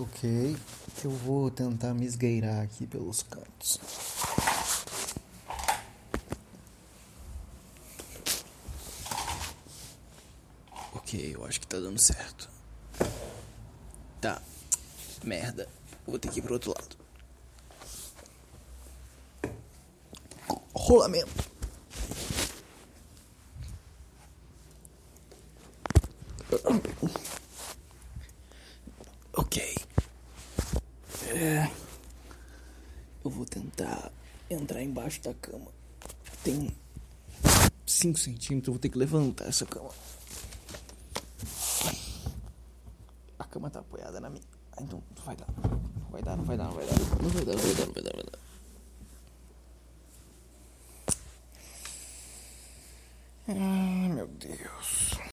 Ok, eu vou tentar me esgueirar aqui pelos cantos. Ok, eu acho que tá dando certo. Tá, merda, vou ter que ir pro outro lado. Rolamento. É... Eu vou tentar entrar embaixo da cama. Tem 5 centímetros, eu vou ter que levantar essa cama. A cama tá apoiada na minha. Ah, então vai dar. Vai dar, não vai dar, não vai dar. Não vai dar, não vai dar, não vai dar, não vai dar. Ah, meu Deus.